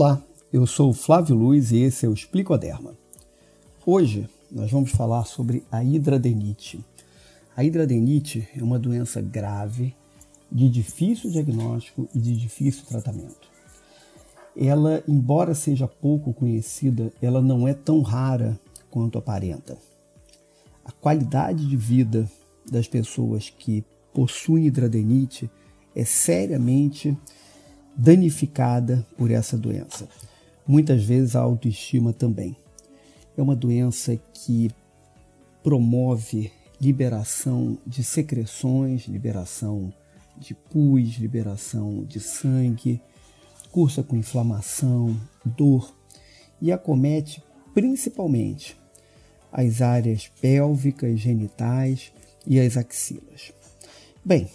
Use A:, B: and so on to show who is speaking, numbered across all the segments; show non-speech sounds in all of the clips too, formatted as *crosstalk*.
A: Olá, eu sou Flávio Luiz e esse é o Explicoderma. Hoje nós vamos falar sobre a hidradenite. A hidradenite é uma doença grave, de difícil diagnóstico e de difícil tratamento. Ela, embora seja pouco conhecida, ela não é tão rara quanto aparenta. A qualidade de vida das pessoas que possuem hidradenite é seriamente danificada por essa doença. Muitas vezes a autoestima também. É uma doença que promove liberação de secreções, liberação de pus, liberação de sangue, cursa com inflamação, dor e acomete principalmente as áreas pélvicas, genitais e as axilas. Bem,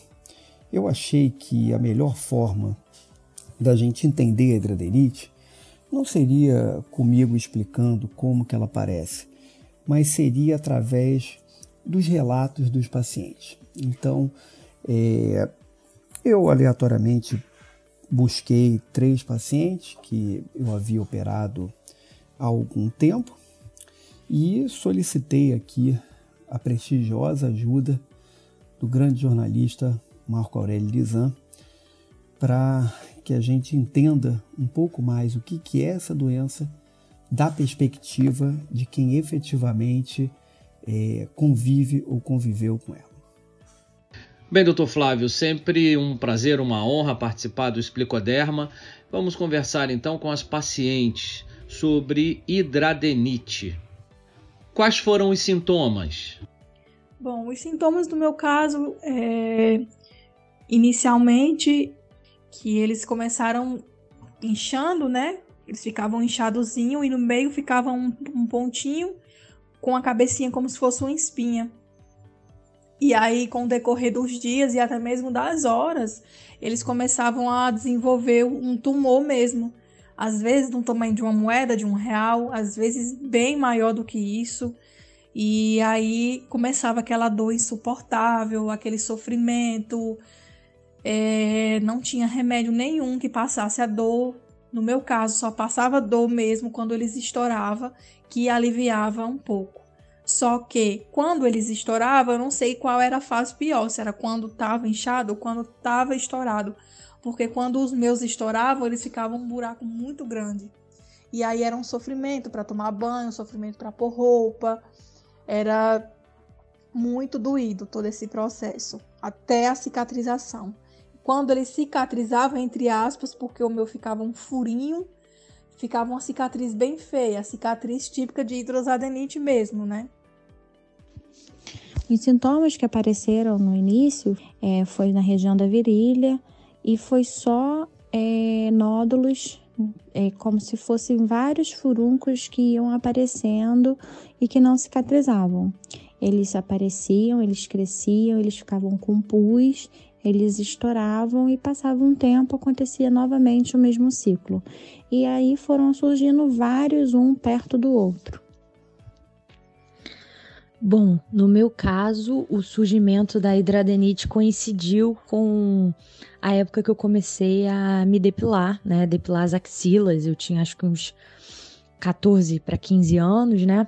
A: eu achei que a melhor forma da gente entender a hidradenite não seria comigo explicando como que ela aparece, mas seria através dos relatos dos pacientes. Então, é, eu aleatoriamente busquei três pacientes que eu havia operado há algum tempo e solicitei aqui a prestigiosa ajuda do grande jornalista Marco Aurélio Lisan para que a gente entenda um pouco mais o que, que é essa doença da perspectiva de quem efetivamente é, convive ou conviveu com ela.
B: Bem, doutor Flávio, sempre um prazer, uma honra participar do Explicoderma. Vamos conversar então com as pacientes sobre hidradenite. Quais foram os sintomas?
C: Bom, os sintomas do meu caso, é, inicialmente que eles começaram inchando, né? Eles ficavam inchadozinho e no meio ficava um, um pontinho com a cabecinha como se fosse uma espinha. E aí, com o decorrer dos dias e até mesmo das horas, eles começavam a desenvolver um tumor mesmo. Às vezes do tamanho de uma moeda, de um real, às vezes bem maior do que isso. E aí começava aquela dor insuportável, aquele sofrimento, é, não tinha remédio nenhum que passasse a dor. No meu caso, só passava dor mesmo quando eles estouravam, que aliviava um pouco. Só que quando eles estouravam, eu não sei qual era a fase pior, se era quando estava inchado ou quando estava estourado. Porque quando os meus estouravam, eles ficavam um buraco muito grande. E aí era um sofrimento para tomar banho, um sofrimento para pôr roupa. Era muito doído todo esse processo, até a cicatrização. Quando ele cicatrizava, entre aspas, porque o meu ficava um furinho, ficava uma cicatriz bem feia, a cicatriz típica de hidrosadenite mesmo, né?
D: Os sintomas que apareceram no início é, foi na região da virilha e foi só é, nódulos, é, como se fossem vários furuncos que iam aparecendo e que não cicatrizavam. Eles apareciam, eles cresciam, eles ficavam com pus eles estouravam e passava um tempo, acontecia novamente o mesmo ciclo. E aí foram surgindo vários, um perto do outro.
E: Bom, no meu caso, o surgimento da hidradenite coincidiu com a época que eu comecei a me depilar, né? Depilar as axilas. Eu tinha acho que uns 14 para 15 anos, né?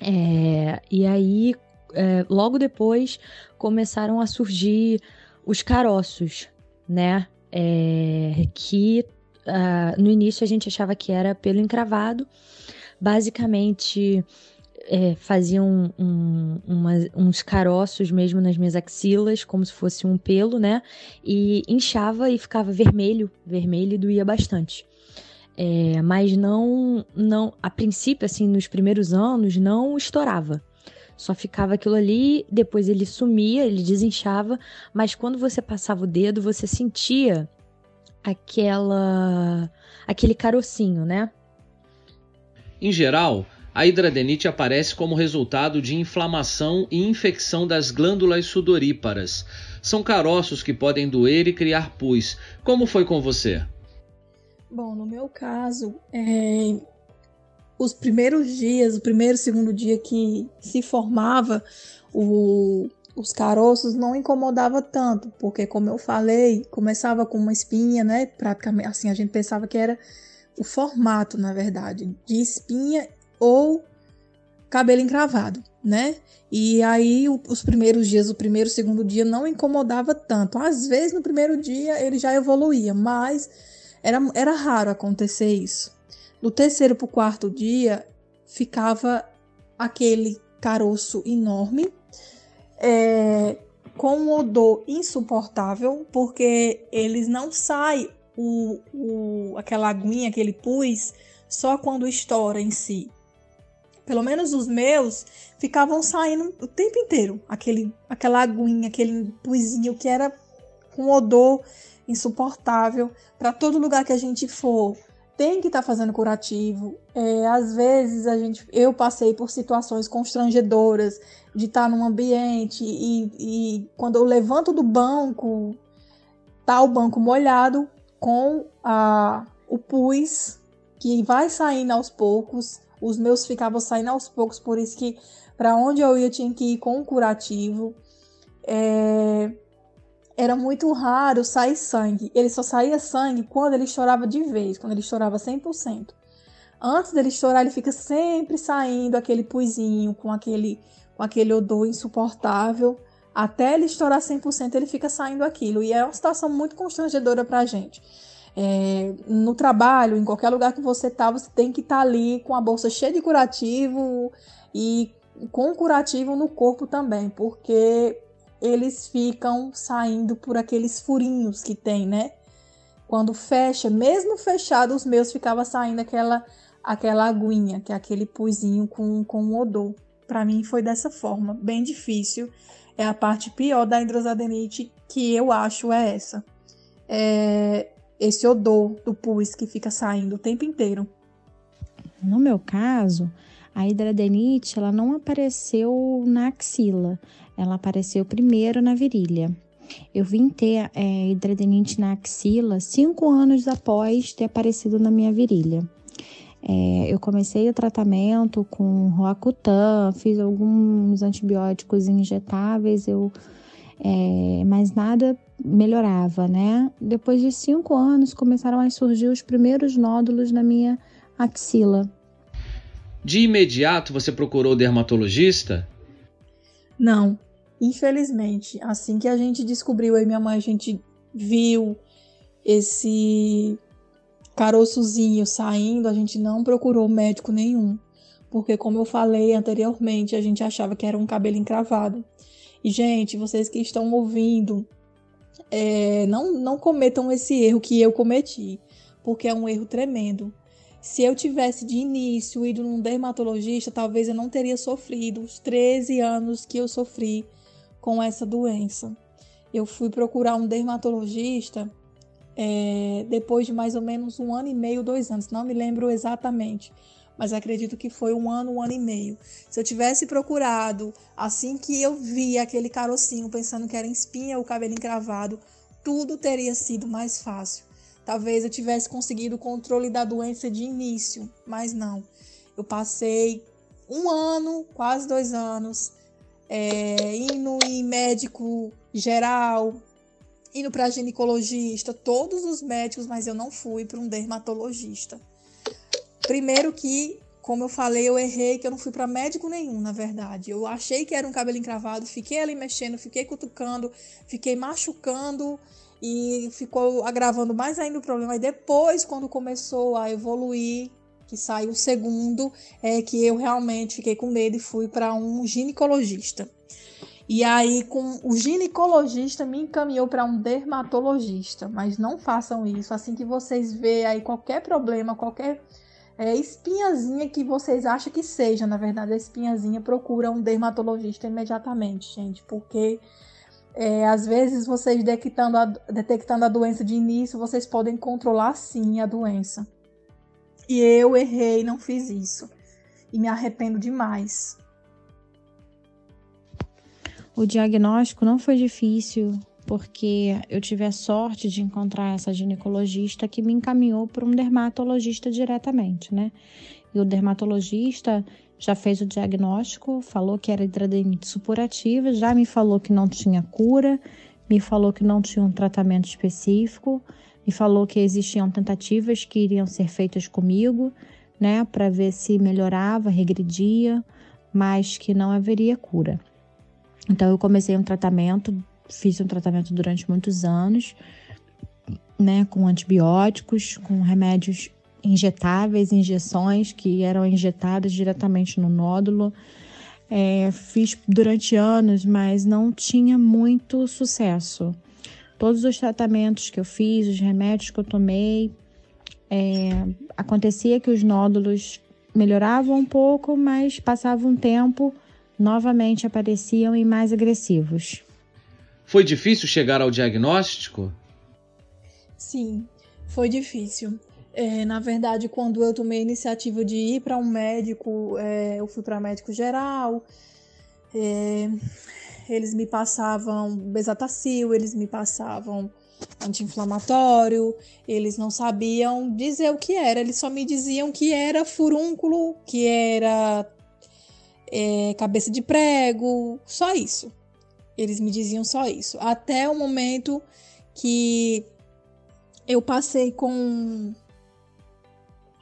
E: É, e aí, é, logo depois, começaram a surgir os caroços, né? É, que uh, no início a gente achava que era pelo encravado. Basicamente, é, faziam um, uma, uns caroços mesmo nas minhas axilas, como se fosse um pelo, né? E inchava e ficava vermelho, vermelho e doía bastante. É, mas não, não, a princípio, assim, nos primeiros anos, não estourava. Só ficava aquilo ali, depois ele sumia, ele desinchava, mas quando você passava o dedo, você sentia aquela aquele carocinho, né?
B: Em geral, a hidradenite aparece como resultado de inflamação e infecção das glândulas sudoríparas. São caroços que podem doer e criar pus. Como foi com você?
C: Bom, no meu caso, é, os primeiros dias, o primeiro, segundo dia que se formava o, os caroços não incomodava tanto, porque como eu falei, começava com uma espinha, né? Praticamente assim, a gente pensava que era o formato, na verdade, de espinha ou cabelo encravado, né? E aí os primeiros dias, o primeiro, segundo dia não incomodava tanto. Às vezes no primeiro dia ele já evoluía, mas era, era raro acontecer isso. No terceiro para o quarto dia ficava aquele caroço enorme, é, com um odor insuportável, porque eles não saem o, o, aquela aguinha, aquele pus, só quando estoura em si. Pelo menos os meus ficavam saindo o tempo inteiro, aquele, aquela aguinha, aquele puzinho que era com odor insuportável para todo lugar que a gente for tem que estar tá fazendo curativo. É, às vezes a gente, eu passei por situações constrangedoras de estar tá num ambiente e, e quando eu levanto do banco, tá o banco molhado com a, o pus que vai saindo aos poucos. Os meus ficavam saindo aos poucos, por isso que para onde eu ia tinha que ir com um curativo. É, era muito raro sair sangue. Ele só saía sangue quando ele estourava de vez, quando ele estourava 100%. Antes dele estourar, ele fica sempre saindo aquele puzinho com aquele, com aquele odor insuportável. Até ele estourar 100%, ele fica saindo aquilo. E é uma situação muito constrangedora para a gente. É, no trabalho, em qualquer lugar que você tá, você tem que estar tá ali com a bolsa cheia de curativo e com curativo no corpo também, porque eles ficam saindo por aqueles furinhos que tem, né? Quando fecha, mesmo fechado, os meus ficava saindo aquela aquela aguinha, que é aquele puzinho com, com odor. Para mim foi dessa forma, bem difícil. É a parte pior da hidrosadenite que eu acho é essa. É esse odor do pus que fica saindo o tempo inteiro.
D: No meu caso, a hidradenite ela não apareceu na axila, ela apareceu primeiro na virilha. Eu vim ter é, hidradenite na axila cinco anos após ter aparecido na minha virilha. É, eu comecei o tratamento com Roacutan, fiz alguns antibióticos injetáveis, eu, é, mas nada melhorava, né? Depois de cinco anos começaram a surgir os primeiros nódulos na minha axila.
B: De imediato você procurou o dermatologista?
C: Não, Infelizmente, assim que a gente descobriu, aí minha mãe, a gente viu esse caroçozinho saindo, a gente não procurou médico nenhum. Porque, como eu falei anteriormente, a gente achava que era um cabelo encravado. E, gente, vocês que estão ouvindo, é, não, não cometam esse erro que eu cometi, porque é um erro tremendo. Se eu tivesse de início ido num dermatologista, talvez eu não teria sofrido os 13 anos que eu sofri com essa doença. Eu fui procurar um dermatologista é, depois de mais ou menos um ano e meio, dois anos, não me lembro exatamente, mas acredito que foi um ano, um ano e meio. Se eu tivesse procurado assim que eu vi aquele carocinho, pensando que era espinha ou cabelo encravado, tudo teria sido mais fácil. Talvez eu tivesse conseguido o controle da doença de início, mas não. Eu passei um ano, quase dois anos, é, indo em médico geral, indo para ginecologista, todos os médicos, mas eu não fui para um dermatologista. Primeiro que, como eu falei, eu errei que eu não fui para médico nenhum, na verdade. Eu achei que era um cabelo encravado, fiquei ali mexendo, fiquei cutucando, fiquei machucando e ficou agravando mais ainda o problema. E depois, quando começou a evoluir, que saiu o segundo, é que eu realmente fiquei com medo e fui para um ginecologista. E aí, com o ginecologista me encaminhou para um dermatologista. Mas não façam isso. Assim que vocês vê aí qualquer problema, qualquer é, espinhazinha que vocês acham que seja, na verdade, a espinhazinha, procura um dermatologista imediatamente, gente. Porque é, às vezes vocês detectando a, detectando a doença de início, vocês podem controlar sim a doença. E eu errei, não fiz isso. E me arrependo demais.
D: O diagnóstico não foi difícil, porque eu tive a sorte de encontrar essa ginecologista que me encaminhou para um dermatologista diretamente, né? E o dermatologista já fez o diagnóstico, falou que era hidradenite supurativa, já me falou que não tinha cura, me falou que não tinha um tratamento específico, e falou que existiam tentativas que iriam ser feitas comigo, né, para ver se melhorava, regredia, mas que não haveria cura. Então eu comecei um tratamento, fiz um tratamento durante muitos anos, né, com antibióticos, com remédios injetáveis, injeções que eram injetadas diretamente no nódulo. É, fiz durante anos, mas não tinha muito sucesso. Todos os tratamentos que eu fiz, os remédios que eu tomei, é, acontecia que os nódulos melhoravam um pouco, mas passava um tempo, novamente apareciam e mais agressivos.
B: Foi difícil chegar ao diagnóstico?
C: Sim, foi difícil. É, na verdade, quando eu tomei a iniciativa de ir para um médico, é, eu fui para médico geral. É, eles me passavam besatacil, eles me passavam anti-inflamatório, eles não sabiam dizer o que era, eles só me diziam que era furúnculo, que era é, cabeça de prego, só isso. Eles me diziam só isso. Até o momento que eu passei com.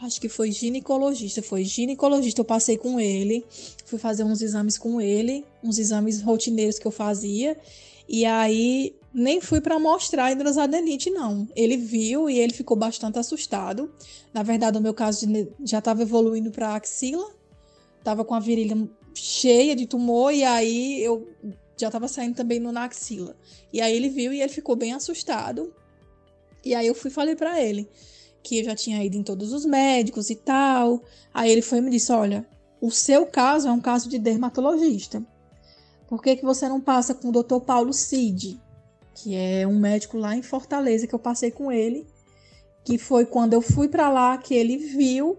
C: Acho que foi ginecologista. Foi ginecologista. Eu passei com ele. Fui fazer uns exames com ele. Uns exames rotineiros que eu fazia. E aí nem fui para mostrar a hidrosadenite, não. Ele viu e ele ficou bastante assustado. Na verdade, o meu caso já estava evoluindo para axila, estava com a virilha cheia de tumor e aí eu já estava saindo também no na axila. E aí ele viu e ele ficou bem assustado. E aí eu fui falei para ele que eu já tinha ido em todos os médicos e tal. Aí ele foi e me disse: "Olha, o seu caso é um caso de dermatologista. Por que, que você não passa com o Dr. Paulo Cid, que é um médico lá em Fortaleza que eu passei com ele, que foi quando eu fui para lá que ele viu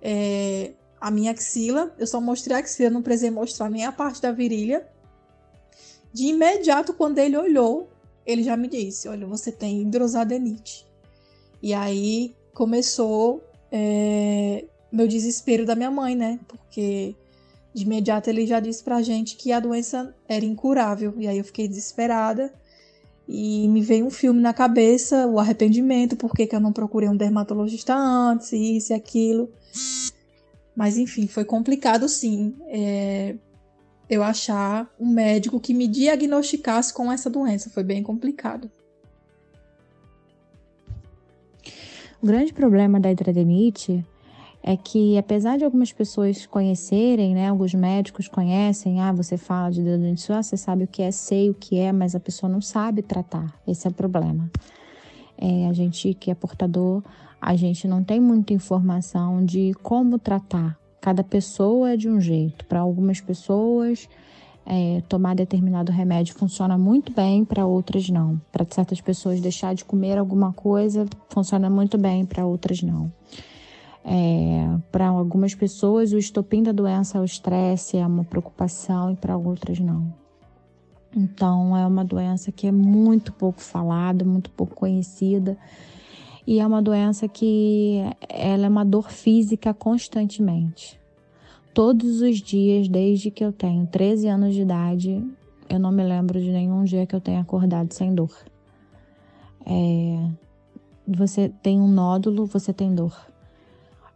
C: é, a minha axila. Eu só mostrei a axila, não precisei mostrar nem a parte da virilha. De imediato, quando ele olhou, ele já me disse: Olha, você tem hidrosadenite. E aí começou é, meu desespero da minha mãe, né? Porque de imediato ele já disse pra gente que a doença era incurável. E aí eu fiquei desesperada. E me veio um filme na cabeça, o arrependimento, por que, eu não procurei um dermatologista antes, isso e aquilo. Mas enfim, foi complicado sim. É, eu achar um médico que me diagnosticasse com essa doença. Foi bem complicado.
D: O grande problema da hidradenite é que apesar de algumas pessoas conhecerem, né, alguns médicos conhecem, ah, você fala de ah, você sabe o que é, sei o que é, mas a pessoa não sabe tratar. Esse é o problema. É, a gente que é portador, a gente não tem muita informação de como tratar. Cada pessoa é de um jeito. Para algumas pessoas, é, tomar determinado remédio funciona muito bem, para outras não. Para certas pessoas, deixar de comer alguma coisa funciona muito bem, para outras não. É, para algumas pessoas, o estopim da doença é o estresse, é uma preocupação, e para outras não. Então, é uma doença que é muito pouco falada, muito pouco conhecida. E é uma doença que ela é uma dor física constantemente. Todos os dias, desde que eu tenho 13 anos de idade, eu não me lembro de nenhum dia que eu tenha acordado sem dor. É, você tem um nódulo, você tem dor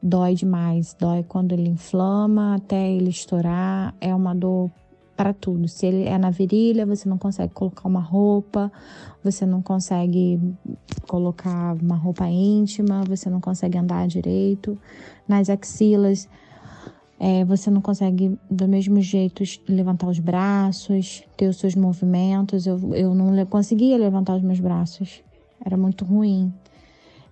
D: dói demais, dói quando ele inflama até ele estourar, é uma dor para tudo. Se ele é na virilha, você não consegue colocar uma roupa, você não consegue colocar uma roupa íntima, você não consegue andar direito. Nas axilas, é, você não consegue do mesmo jeito levantar os braços, ter os seus movimentos. Eu, eu não conseguia levantar os meus braços, era muito ruim.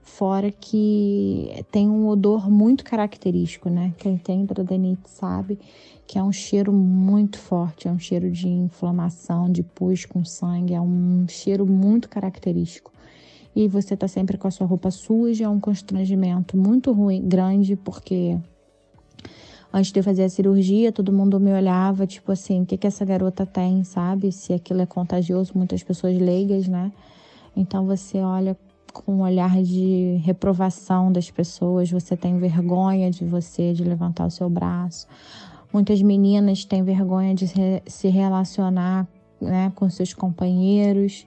D: Fora que tem um odor muito característico, né? Quem tem hidrodenite sabe que é um cheiro muito forte, é um cheiro de inflamação, de pus com sangue, é um cheiro muito característico. E você tá sempre com a sua roupa suja, é um constrangimento muito ruim, grande, porque antes de eu fazer a cirurgia, todo mundo me olhava, tipo assim, o que que essa garota tem, sabe? Se aquilo é contagioso, muitas pessoas leigas, né? Então você olha com um olhar de reprovação das pessoas, você tem vergonha de você, de levantar o seu braço. Muitas meninas têm vergonha de se relacionar né, com seus companheiros.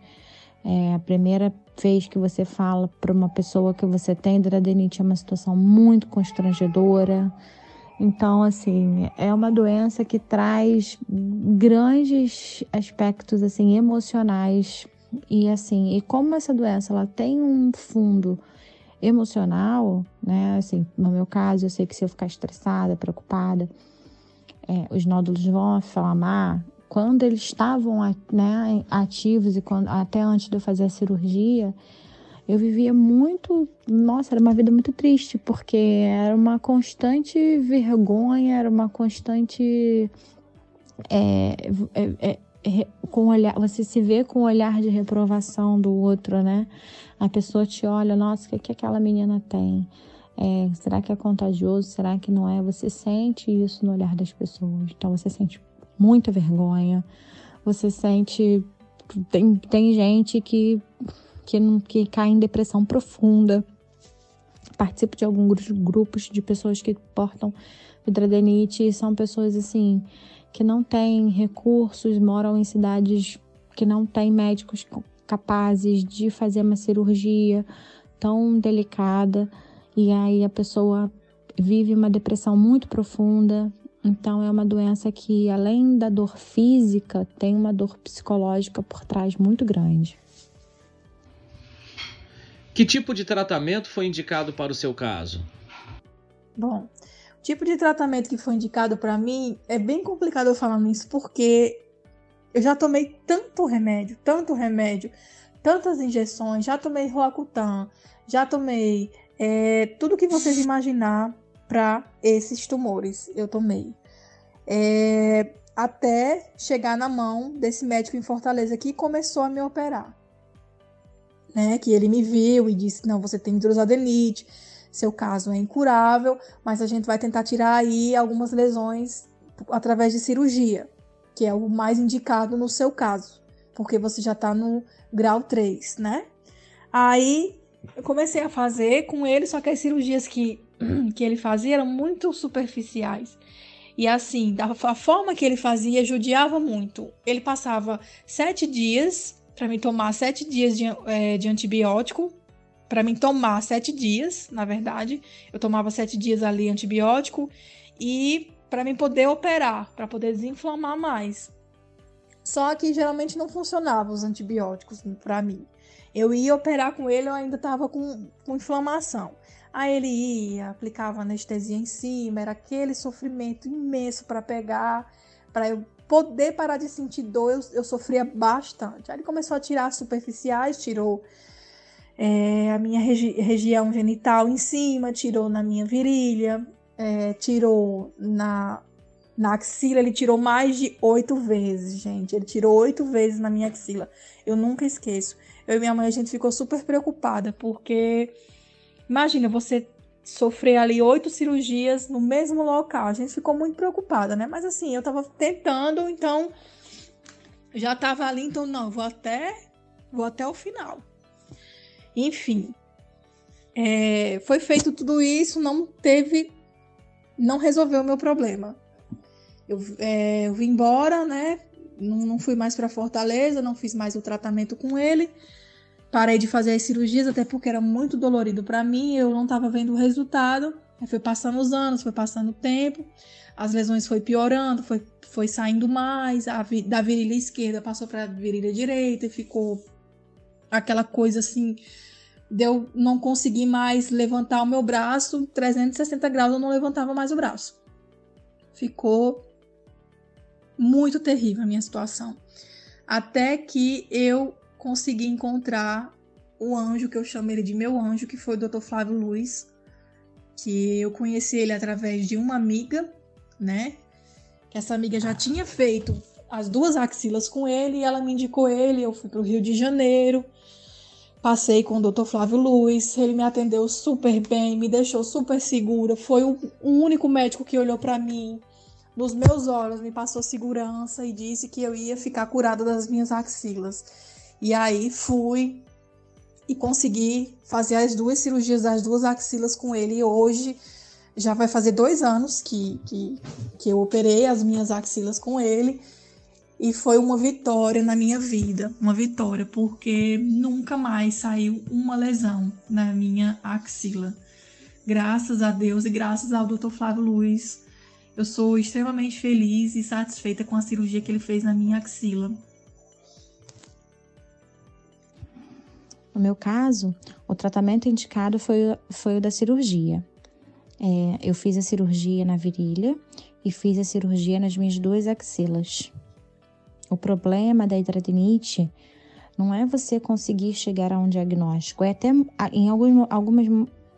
D: É, a primeira vez que você fala para uma pessoa que você tem hidradeniite é uma situação muito constrangedora. Então, assim, é uma doença que traz grandes aspectos assim emocionais e assim, e como essa doença ela tem um fundo emocional, né? Assim, no meu caso, eu sei que se eu ficar estressada, preocupada, é, os nódulos vão inflamar. Quando eles estavam né, ativos e quando, até antes de eu fazer a cirurgia, eu vivia muito, nossa, era uma vida muito triste, porque era uma constante vergonha, era uma constante é, é, é, com olhar, você se vê com o olhar de reprovação do outro, né? A pessoa te olha, nossa, o que, que aquela menina tem? É, será que é contagioso? Será que não é? Você sente isso no olhar das pessoas. Então você sente muita vergonha. Você sente. Tem, tem gente que que, que cai em depressão profunda. Participo de alguns grupos de pessoas que portam hidradenite e são pessoas assim que não têm recursos, moram em cidades que não têm médicos capazes de fazer uma cirurgia tão delicada e aí a pessoa vive uma depressão muito profunda. Então é uma doença que além da dor física, tem uma dor psicológica por trás muito grande.
B: Que tipo de tratamento foi indicado para o seu caso?
C: Bom, o tipo de tratamento que foi indicado para mim é bem complicado eu falar nisso porque eu já tomei tanto remédio, tanto remédio, tantas injeções, já tomei Roacutan, já tomei é, tudo que vocês imaginar para esses tumores, eu tomei. É, até chegar na mão desse médico em Fortaleza que começou a me operar né? Que ele me viu e disse: não, você tem hidrosadenite, seu caso é incurável, mas a gente vai tentar tirar aí algumas lesões através de cirurgia, que é o mais indicado no seu caso, porque você já está no grau 3, né? Aí eu comecei a fazer com ele, só que as cirurgias que, *clears throat* que ele fazia eram muito superficiais. E assim, da forma que ele fazia judiava muito. Ele passava sete dias para mim tomar sete dias de, é, de antibiótico. Para mim tomar sete dias, na verdade. Eu tomava sete dias ali antibiótico. E para mim poder operar, para poder desinflamar mais. Só que geralmente não funcionava os antibióticos para mim. Eu ia operar com ele, eu ainda estava com, com inflamação. Aí ele ia, aplicava anestesia em cima, era aquele sofrimento imenso para pegar, para eu poder parar de sentir dor, eu, eu sofria bastante. Aí ele começou a tirar superficiais, tirou é, a minha regi região genital em cima, tirou na minha virilha, é, tirou na, na axila, ele tirou mais de oito vezes, gente. Ele tirou oito vezes na minha axila. Eu nunca esqueço. Eu e minha mãe, a gente ficou super preocupada, porque imagina você sofrer ali oito cirurgias no mesmo local. A gente ficou muito preocupada, né? Mas assim, eu tava tentando, então já tava ali, então não, vou até vou até o final. Enfim, é, foi feito tudo isso, não teve, não resolveu o meu problema. Eu, é, eu vim embora, né? Não, não fui mais para Fortaleza, não fiz mais o tratamento com ele. Parei de fazer as cirurgias, até porque era muito dolorido para mim, eu não estava vendo o resultado. Aí foi passando os anos, foi passando o tempo, as lesões foi piorando, foi, foi saindo mais, a, da virilha esquerda passou para a virilha direita e ficou aquela coisa assim, de eu não conseguir mais levantar o meu braço, 360 graus eu não levantava mais o braço. Ficou muito terrível a minha situação. Até que eu consegui encontrar o anjo, que eu chamo ele de meu anjo, que foi o Dr. Flávio Luiz, que eu conheci ele através de uma amiga, né? Que essa amiga já tinha feito as duas axilas com ele e ela me indicou ele. Eu fui para o Rio de Janeiro, passei com o Dr. Flávio Luiz, ele me atendeu super bem, me deixou super segura. Foi o, único médico que olhou para mim nos meus olhos, me passou segurança e disse que eu ia ficar curada das minhas axilas. E aí fui e consegui fazer as duas cirurgias das duas axilas com ele. E hoje já vai fazer dois anos que, que, que eu operei as minhas axilas com ele. E foi uma vitória na minha vida, uma vitória, porque nunca mais saiu uma lesão na minha axila. Graças a Deus e graças ao Dr. Flávio Luiz, eu sou extremamente feliz e satisfeita com a cirurgia que ele fez na minha axila.
D: No meu caso, o tratamento indicado foi, foi o da cirurgia. É, eu fiz a cirurgia na virilha e fiz a cirurgia nas minhas duas axilas. O problema da hidradenite não é você conseguir chegar a um diagnóstico, é até em algumas, algumas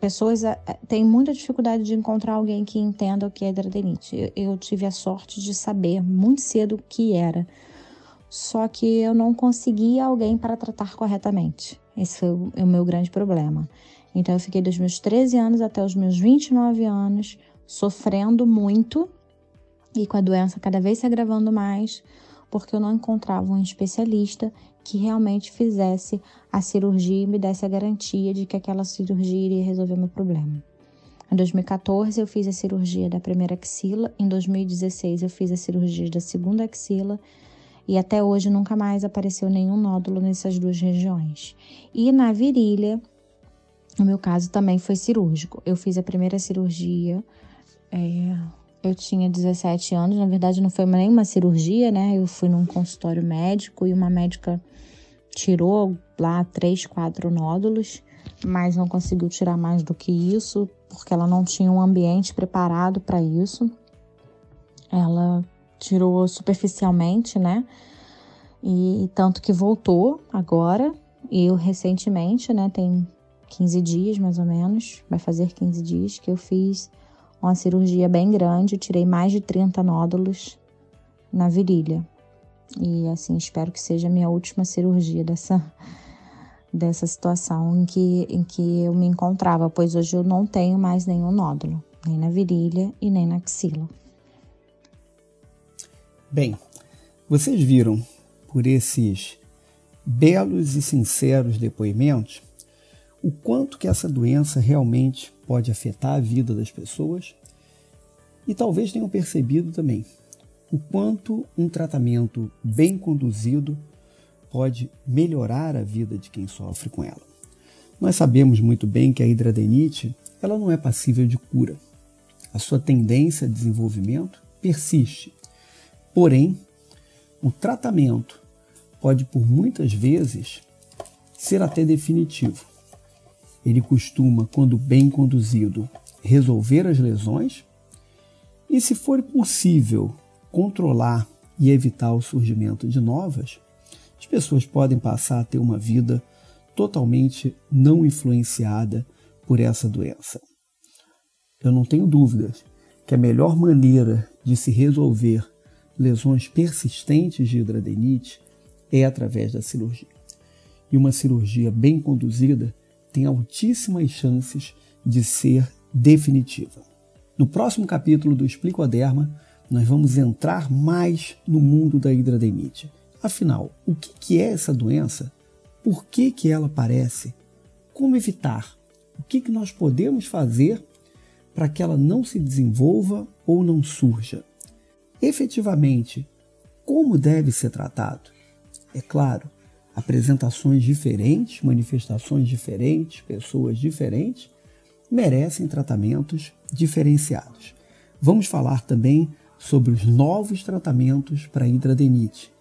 D: pessoas têm muita dificuldade de encontrar alguém que entenda o que é hidradenite. Eu, eu tive a sorte de saber muito cedo o que era, só que eu não conseguia alguém para tratar corretamente. Esse foi o, o meu grande problema. Então eu fiquei dos meus 13 anos até os meus 29 anos sofrendo muito e com a doença cada vez se agravando mais, porque eu não encontrava um especialista que realmente fizesse a cirurgia e me desse a garantia de que aquela cirurgia iria resolver meu problema. Em 2014 eu fiz a cirurgia da primeira axila, em 2016 eu fiz a cirurgia da segunda axila e até hoje nunca mais apareceu nenhum nódulo nessas duas regiões. E na virilha, no meu caso também foi cirúrgico. Eu fiz a primeira cirurgia, é, eu tinha 17 anos, na verdade não foi nenhuma cirurgia, né? Eu fui num consultório médico e uma médica tirou lá três, quatro nódulos, mas não conseguiu tirar mais do que isso, porque ela não tinha um ambiente preparado para isso. Ela tirou superficialmente, né? E tanto que voltou agora, e eu recentemente, né, tem 15 dias mais ou menos, vai fazer 15 dias que eu fiz uma cirurgia bem grande, eu tirei mais de 30 nódulos na virilha. E assim, espero que seja a minha última cirurgia dessa dessa situação em que, em que eu me encontrava, pois hoje eu não tenho mais nenhum nódulo, nem na virilha e nem na axila.
A: Bem, vocês viram por esses belos e sinceros depoimentos o quanto que essa doença realmente pode afetar a vida das pessoas e talvez tenham percebido também o quanto um tratamento bem conduzido pode melhorar a vida de quem sofre com ela. Nós sabemos muito bem que a hidradenite ela não é passível de cura. A sua tendência a desenvolvimento persiste Porém, o tratamento pode por muitas vezes ser até definitivo. Ele costuma, quando bem conduzido, resolver as lesões e, se for possível, controlar e evitar o surgimento de novas, as pessoas podem passar a ter uma vida totalmente não influenciada por essa doença. Eu não tenho dúvidas que a melhor maneira de se resolver lesões persistentes de hidradenite é através da cirurgia. E uma cirurgia bem conduzida tem altíssimas chances de ser definitiva. No próximo capítulo do Explicoderma, nós vamos entrar mais no mundo da hidradenite. Afinal, o que é essa doença? Por que, que ela aparece? Como evitar? O que, que nós podemos fazer para que ela não se desenvolva ou não surja? Efetivamente como deve ser tratado. É claro, apresentações diferentes, manifestações diferentes, pessoas diferentes merecem tratamentos diferenciados. Vamos falar também sobre os novos tratamentos para a hidradenite.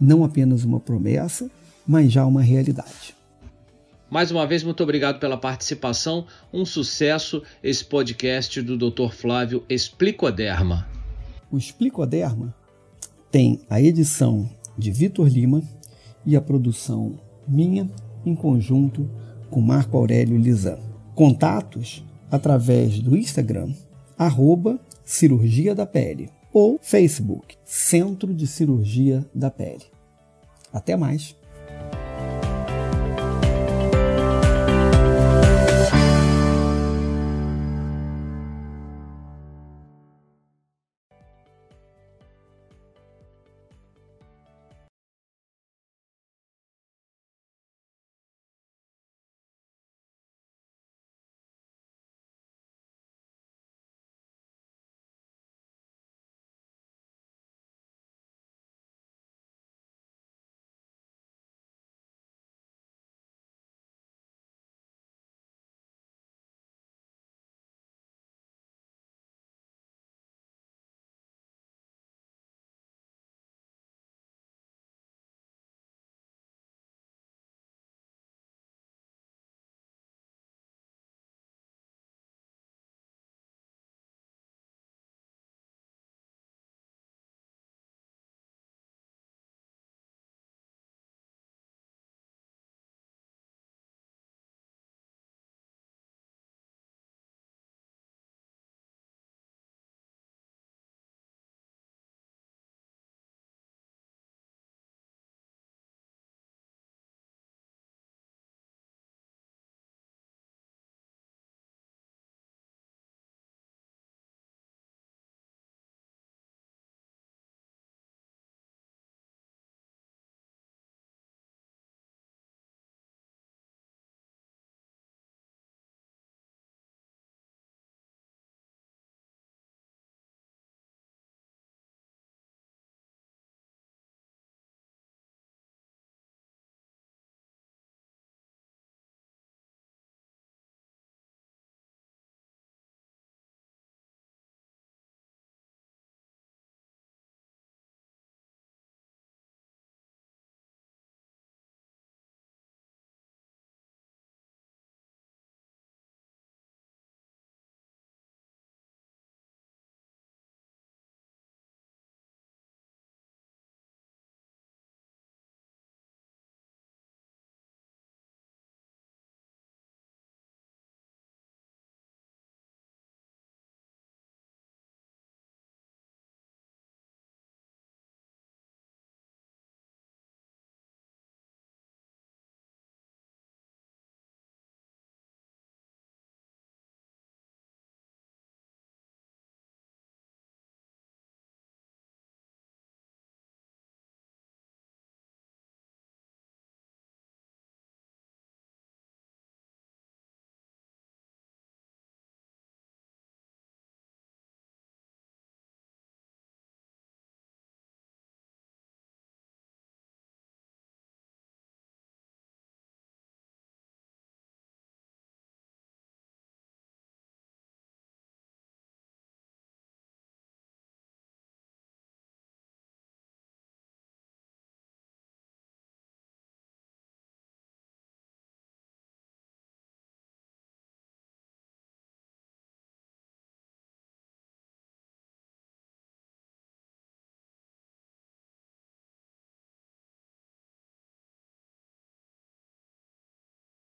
A: Não apenas uma promessa, mas já uma realidade.
B: Mais uma vez, muito obrigado pela participação. Um sucesso esse podcast do Dr. Flávio Explicoderma.
A: O Explicoderma tem a edição de Vitor Lima e a produção minha em conjunto com Marco Aurélio Lisan. Contatos através do Instagram, arroba Cirurgia da Pele ou Facebook, Centro de Cirurgia da Pele. Até mais!